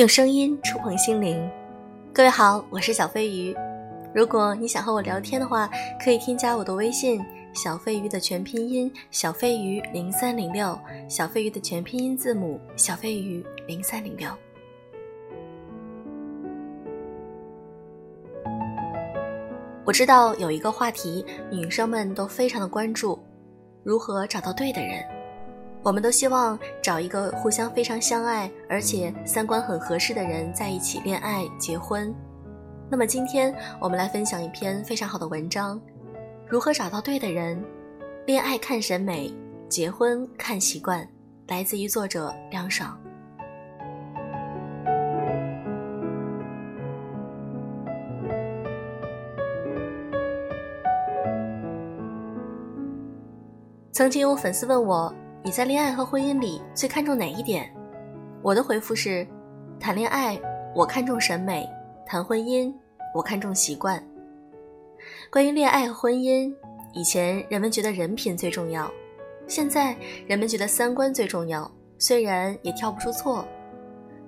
用声音触碰心灵，各位好，我是小飞鱼。如果你想和我聊天的话，可以添加我的微信“小飞鱼”的全拼音“小飞鱼零三零六”，小飞鱼的全拼音字母“小飞鱼零三零六”。我知道有一个话题，女生们都非常的关注，如何找到对的人。我们都希望找一个互相非常相爱，而且三观很合适的人在一起恋爱结婚。那么今天我们来分享一篇非常好的文章：如何找到对的人？恋爱看审美，结婚看习惯。来自于作者凉爽。曾经有粉丝问我。你在恋爱和婚姻里最看重哪一点？我的回复是：谈恋爱我看重审美，谈婚姻我看重习惯。关于恋爱和婚姻，以前人们觉得人品最重要，现在人们觉得三观最重要。虽然也挑不出错，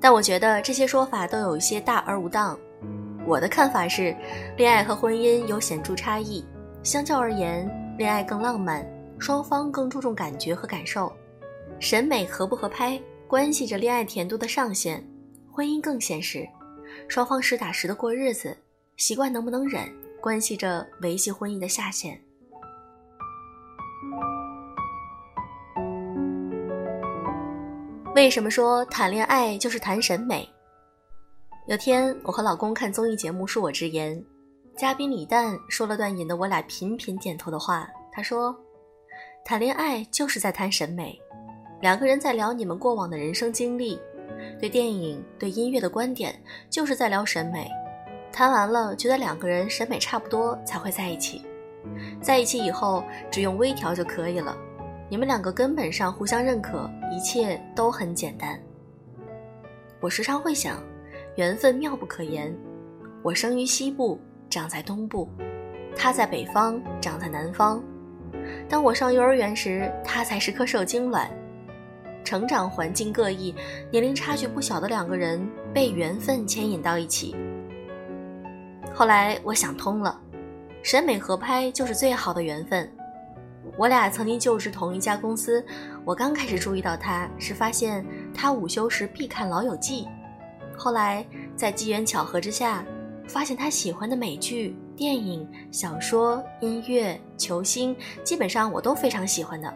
但我觉得这些说法都有一些大而无当。我的看法是，恋爱和婚姻有显著差异，相较而言，恋爱更浪漫。双方更注重感觉和感受，审美合不合拍关系着恋爱甜度的上限；婚姻更现实，双方实打实的过日子，习惯能不能忍关系着维系婚姻的下限。为什么说谈恋爱就是谈审美？有天我和老公看综艺节目《恕我直言》，嘉宾李诞说了段引得我俩频频点头的话，他说。谈恋爱就是在谈审美，两个人在聊你们过往的人生经历，对电影、对音乐的观点，就是在聊审美。谈完了，觉得两个人审美差不多才会在一起。在一起以后，只用微调就可以了。你们两个根本上互相认可，一切都很简单。我时常会想，缘分妙不可言。我生于西部，长在东部；他在北方，长在南方。当我上幼儿园时，他才是颗受精卵。成长环境各异、年龄差距不小的两个人被缘分牵引到一起。后来我想通了，审美合拍就是最好的缘分。我俩曾经就职同一家公司，我刚开始注意到他是发现他午休时必看《老友记》，后来在机缘巧合之下。发现他喜欢的美剧、电影、小说、音乐、球星，基本上我都非常喜欢的。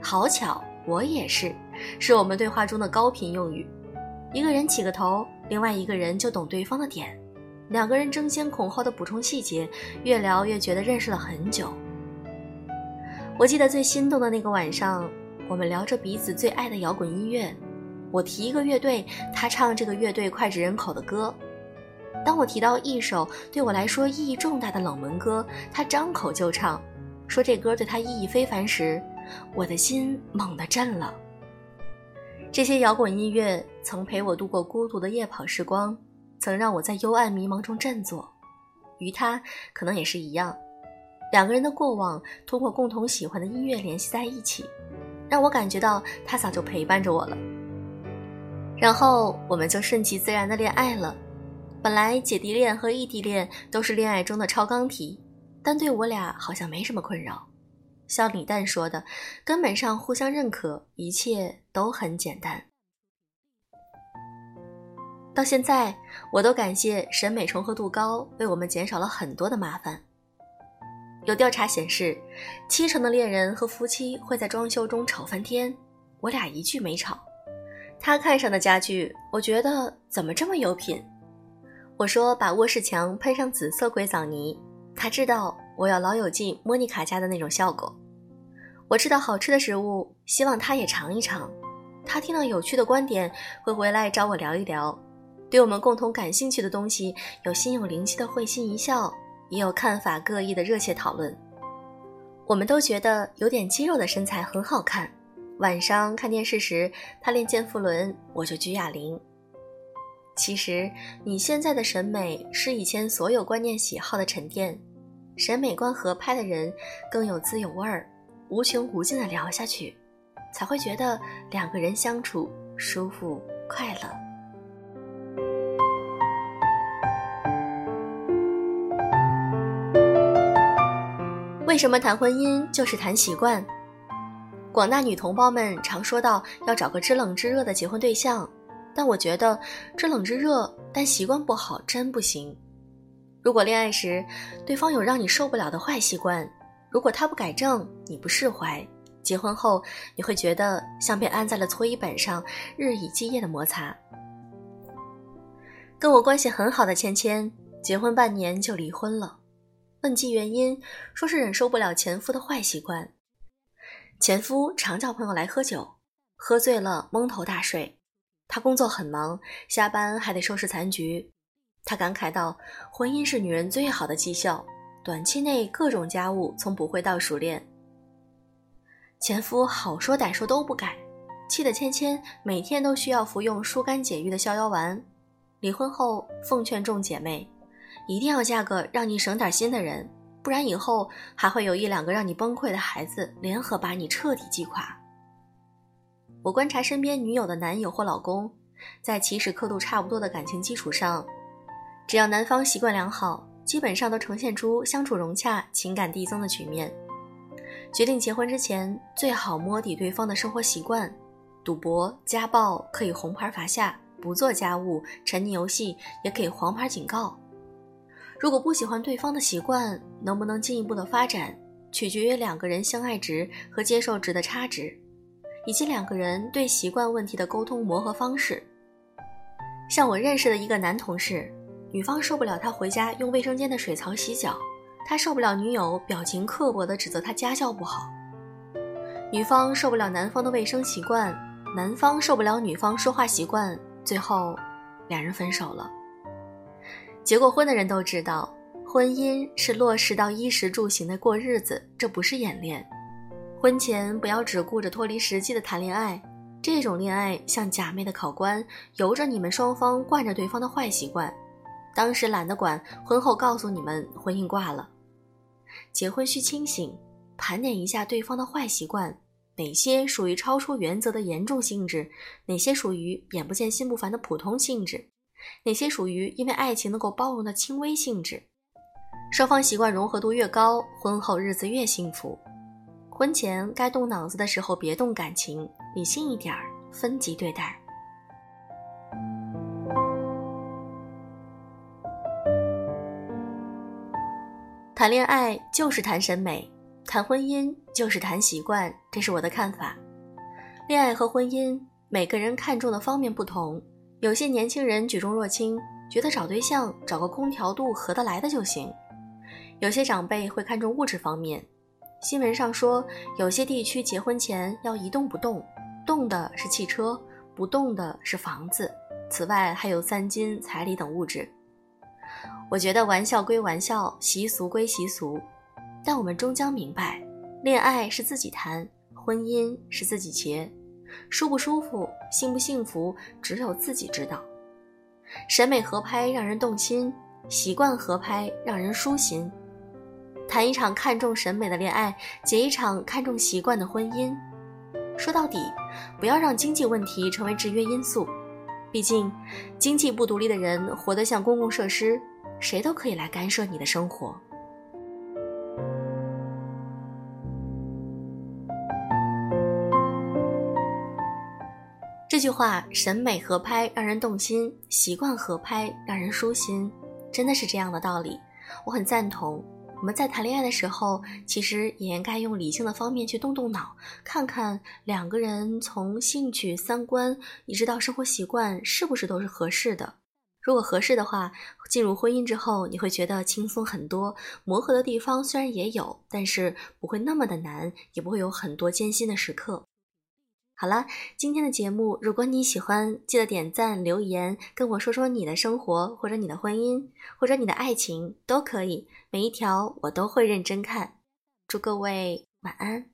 好巧，我也是，是我们对话中的高频用语。一个人起个头，另外一个人就懂对方的点，两个人争先恐后的补充细节，越聊越觉得认识了很久。我记得最心动的那个晚上，我们聊着彼此最爱的摇滚音乐，我提一个乐队，他唱这个乐队脍炙人口的歌。当我提到一首对我来说意义重大的冷门歌，他张口就唱，说这歌对他意义非凡时，我的心猛地震了。这些摇滚音乐曾陪我度过孤独的夜跑时光，曾让我在幽暗迷茫中振作。与他可能也是一样，两个人的过往通过共同喜欢的音乐联系在一起，让我感觉到他早就陪伴着我了。然后我们就顺其自然的恋爱了。本来姐弟恋和异地恋都是恋爱中的超纲题，但对我俩好像没什么困扰。像李诞说的，根本上互相认可，一切都很简单。到现在，我都感谢审美重合度高，为我们减少了很多的麻烦。有调查显示，七成的恋人和夫妻会在装修中吵翻天，我俩一句没吵。他看上的家具，我觉得怎么这么有品。我说把卧室墙喷上紫色硅藻泥，他知道我要老友记莫妮卡家的那种效果。我知道好吃的食物，希望他也尝一尝。他听到有趣的观点，会回来找我聊一聊。对我们共同感兴趣的东西，有心有灵犀的会心一笑，也有看法各异的热切讨论。我们都觉得有点肌肉的身材很好看。晚上看电视时，他练健腹轮，我就举哑铃。其实你现在的审美是以前所有观念喜好的沉淀审美观合拍的人更有滋有味儿无穷无尽的聊下去才会觉得两个人相处舒服快乐。为什么谈婚姻就是谈习惯？广大女同胞们常说到要找个知冷知热的结婚对象但我觉得知冷知热但习惯不好真不行。如果恋爱时对方有让你受不了的坏习惯，如果他不改正你不释怀，结婚后你会觉得像被按在了搓衣板上，日以继夜的摩擦。跟我关系很好的芊芊，结婚半年就离婚了。问及原因，说是忍受不了前夫的坏习惯。前夫常叫朋友来喝酒，喝醉了蒙头大睡。他工作很忙，下班还得收拾残局。他感慨道：“婚姻是女人最好的绩效，短期内各种家务从不会到熟练。”前夫好说歹说都不改，气得芊芊每天都需要服用疏肝解郁的逍遥丸。离婚后，奉劝众姐妹。一定要嫁个让你省点心的人，不然以后还会有一两个让你崩溃的孩子联合把你彻底击垮。我观察身边女友的男友或老公，在起始刻度差不多的感情基础上，只要男方习惯良好，基本上都呈现出相处融洽、情感递增的局面。决定结婚之前，最好摸底对方的生活习惯，赌博、家暴可以红牌罚下，不做家务、沉溺游戏也可以黄牌警告。如果不喜欢对方的习惯，能不能进一步的发展，取决于两个人相爱值和接受值的差值，以及两个人对习惯问题的沟通磨合方式。像我认识的一个男同事，女方受不了他回家用卫生间的水槽洗脚，他受不了女友表情刻薄的指责他家教不好；女方受不了男方的卫生习惯，男方受不了女方说话习惯，最后，两人分手了。结过婚的人都知道，婚姻是落实到衣食住行的过日子，这不是演练。婚前不要只顾着脱离实际的谈恋爱，这种恋爱像假寐的考官，由着你们双方惯着对方的坏习惯，当时懒得管，婚后告诉你们婚姻挂了。结婚需清醒，盘点一下对方的坏习惯，哪些属于超出原则的严重性质，哪些属于眼不见心不烦的普通性质。哪些属于因为爱情能够包容的轻微性质？双方习惯融合度越高，婚后日子越幸福。婚前该动脑子的时候别动感情，理性一点儿，分级对待。谈恋爱就是谈审美，谈婚姻就是谈习惯，这是我的看法。恋爱和婚姻，每个人看重的方面不同。有些年轻人举重若轻，觉得找对象找个空调度合得来的就行；有些长辈会看重物质方面。新闻上说，有些地区结婚前要一动不动，动的是汽车，不动的是房子。此外，还有三金、彩礼等物质。我觉得玩笑归玩笑，习俗归习俗，但我们终将明白，恋爱是自己谈，婚姻是自己结。舒不舒服，幸不幸福，只有自己知道。审美合拍让人动心，习惯合拍让人舒心。谈一场看重审美的恋爱，结一场看重习惯的婚姻。说到底，不要让经济问题成为制约因素。毕竟，经济不独立的人活得像公共设施，谁都可以来干涉你的生活。这句话“审美合拍让人动心，习惯合拍让人舒心”，真的是这样的道理，我很赞同。我们在谈恋爱的时候，其实也应该用理性的方面去动动脑，看看两个人从兴趣、三观一直到生活习惯是不是都是合适的。如果合适的话，进入婚姻之后你会觉得轻松很多。磨合的地方虽然也有，但是不会那么的难，也不会有很多艰辛的时刻。好了，今天的节目，如果你喜欢，记得点赞、留言，跟我说说你的生活，或者你的婚姻，或者你的爱情，都可以，每一条我都会认真看。祝各位晚安。